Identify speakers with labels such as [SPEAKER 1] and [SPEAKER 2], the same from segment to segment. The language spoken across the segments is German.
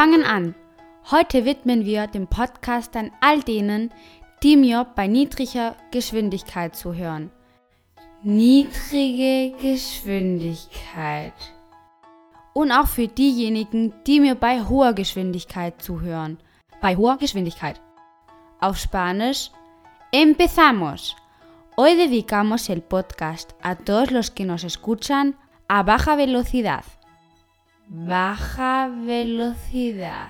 [SPEAKER 1] fangen an. Heute widmen wir den Podcast an all denen, die mir bei niedriger Geschwindigkeit zuhören. Niedrige Geschwindigkeit. Und auch für diejenigen, die mir bei hoher Geschwindigkeit zuhören. Bei hoher Geschwindigkeit. Auf Spanisch, empezamos. Hoy dedicamos el podcast a todos los que nos escuchan a baja velocidad. Baja velocidad.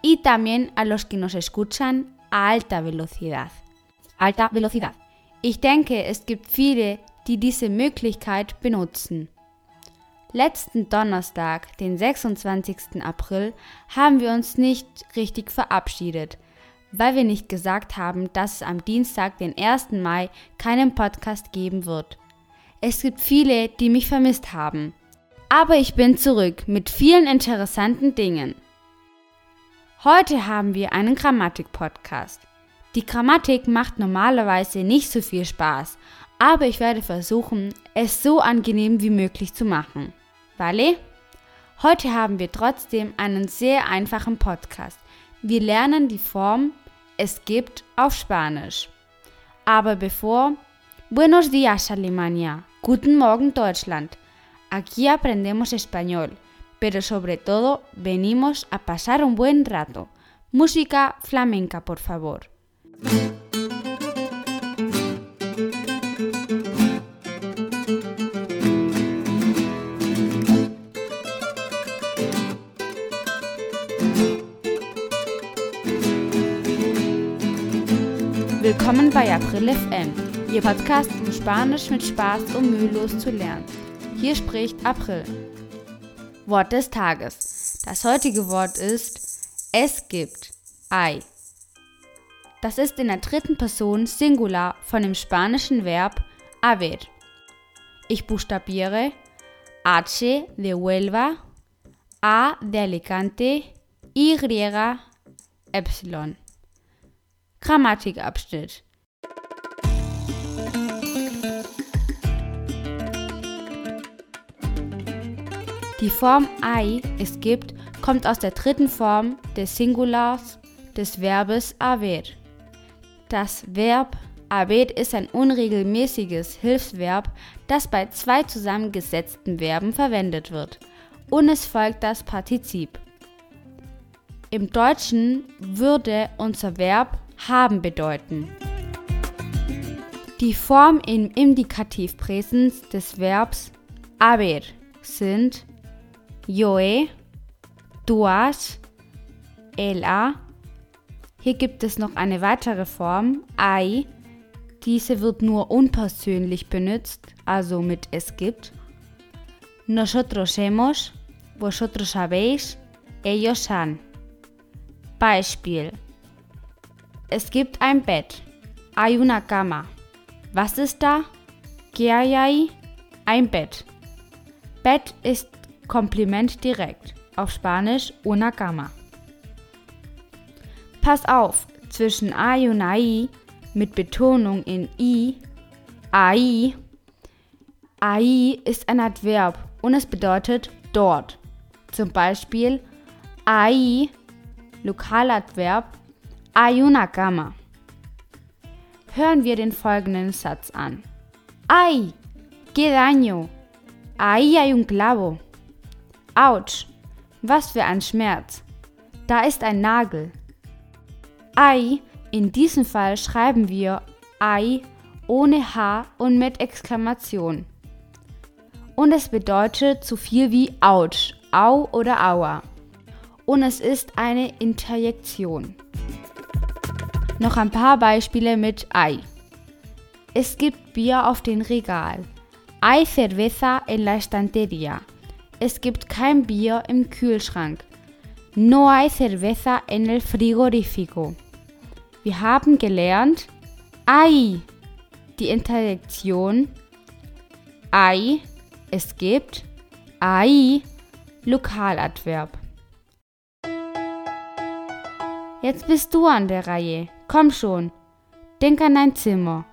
[SPEAKER 1] Y también a los que nos escuchan a alta velocidad. Alta velocidad. Ich denke, es gibt viele, die diese Möglichkeit benutzen. Letzten Donnerstag, den 26. April, haben wir uns nicht richtig verabschiedet, weil wir nicht gesagt haben, dass es am Dienstag, den 1. Mai, keinen Podcast geben wird. Es gibt viele, die mich vermisst haben. Aber ich bin zurück mit vielen interessanten Dingen. Heute haben wir einen Grammatik-Podcast. Die Grammatik macht normalerweise nicht so viel Spaß, aber ich werde versuchen, es so angenehm wie möglich zu machen. Vale? Heute haben wir trotzdem einen sehr einfachen Podcast. Wir lernen die Form es gibt auf Spanisch. Aber bevor, Buenos días Alemania, Guten Morgen Deutschland. Aquí aprendemos español, pero sobre todo venimos a pasar un buen rato. Música flamenca, por favor. Willkommen bei April FM, Ihr Podcast, um Spanisch mit Spaß und mühelos zu lernen. Hier spricht April. Wort des Tages. Das heutige Wort ist es gibt. Hay. Das ist in der dritten Person Singular von dem spanischen Verb haber. Ich buchstabiere H de Huelva, A de Alicante, Y, Epsilon. Grammatikabschnitt. Die Form ei, es gibt, kommt aus der dritten Form des Singulars des Verbes haber. Das Verb haber ist ein unregelmäßiges Hilfsverb, das bei zwei zusammengesetzten Verben verwendet wird. Und es folgt das Partizip. Im Deutschen würde unser Verb haben bedeuten. Die Form im Indikativpräsens des Verbs haber sind Joe, du hast, ella. Hier gibt es noch eine weitere Form, ai. Diese wird nur unpersönlich benutzt, also mit es gibt. Nosotros hemos, vosotros habéis, ellos han. Beispiel. Es gibt ein Bett. Hay una cama. Was ist da? ¿Qué hay ahí? Ein Bett. Bett ist Kompliment direkt. Auf Spanisch una cama. Pass auf, zwischen ay und ai mit Betonung in i, ai, ai ist ein Adverb und es bedeutet dort. Zum Beispiel ai, Lokaladverb, hay una cama. Hören wir den folgenden Satz an. ¡Ay! ¡Qué daño! Ahí hay un clavo. Autsch! Was für ein Schmerz! Da ist ein Nagel. Ei, in diesem Fall schreiben wir Ei ohne H und mit Exklamation. Und es bedeutet so viel wie Autsch, Au oder Aua. Und es ist eine Interjektion. Noch ein paar Beispiele mit Ei. Es gibt Bier auf dem Regal. Hay cerveza en la estantería. Es gibt kein Bier im Kühlschrank. No hay cerveza en el frigorífico. Wir haben gelernt, hay, die Interjektion, hay, es gibt, hay, Lokaladverb. Jetzt bist du an der Reihe. Komm schon. Denk an dein Zimmer.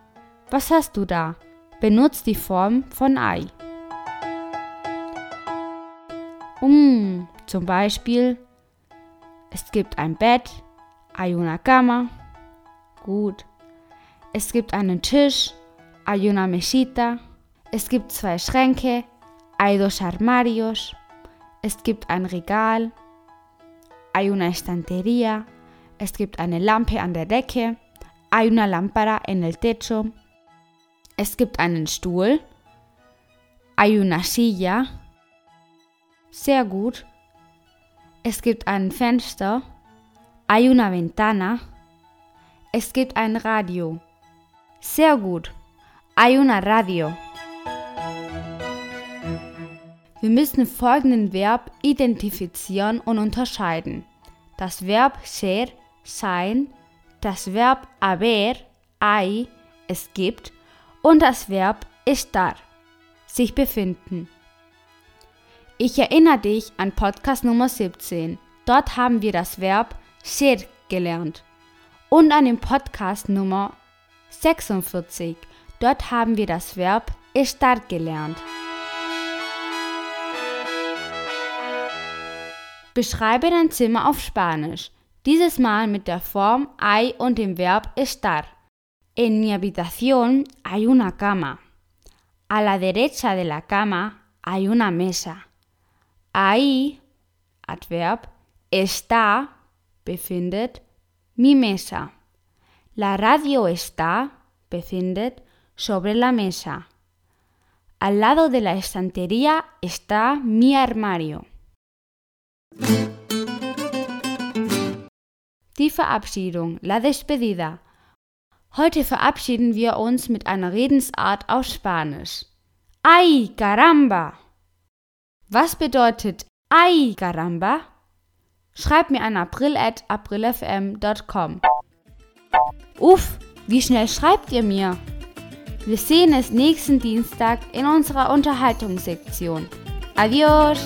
[SPEAKER 1] Was hast du da? Benutzt die Form von ei. Um, zum Beispiel Es gibt ein Bett. Hay una cama. Gut. Es gibt einen Tisch. Hay una mesita. Es gibt zwei Schränke. Hay dos armarios. Es gibt ein Regal. Hay una estantería. Es gibt eine Lampe an der Decke. Hay una lámpara en el techo. Es gibt einen Stuhl. Hay una silla. Sehr gut. Es gibt ein Fenster. Hay una ventana. Es gibt ein Radio. Sehr gut. Hay una radio. Wir müssen folgenden Verb identifizieren und unterscheiden. Das Verb ser, sein, das Verb haber, hay, es gibt und das Verb estar, sich befinden. Ich erinnere dich an Podcast Nummer 17. Dort haben wir das Verb ser gelernt. Und an dem Podcast Nummer 46. Dort haben wir das Verb estar gelernt. Beschreibe dein Zimmer auf Spanisch. Dieses Mal mit der Form hay und dem Verb estar. En mi habitación hay una cama. A la derecha de la cama hay una mesa. Ahí, Adverb, está, befindet, mi mesa. La radio está, befindet, sobre la mesa. Al lado de la estantería está mi armario. Die Verabschiedung, la despedida. Heute verabschieden wir uns mit einer Redensart auf Spanisch. ¡Ay, caramba! Was bedeutet ¡Ay, caramba? Schreib mir an april.aprilfm.com. Uff, wie schnell schreibt ihr mir? Wir sehen es nächsten Dienstag in unserer Unterhaltungssektion. Adios!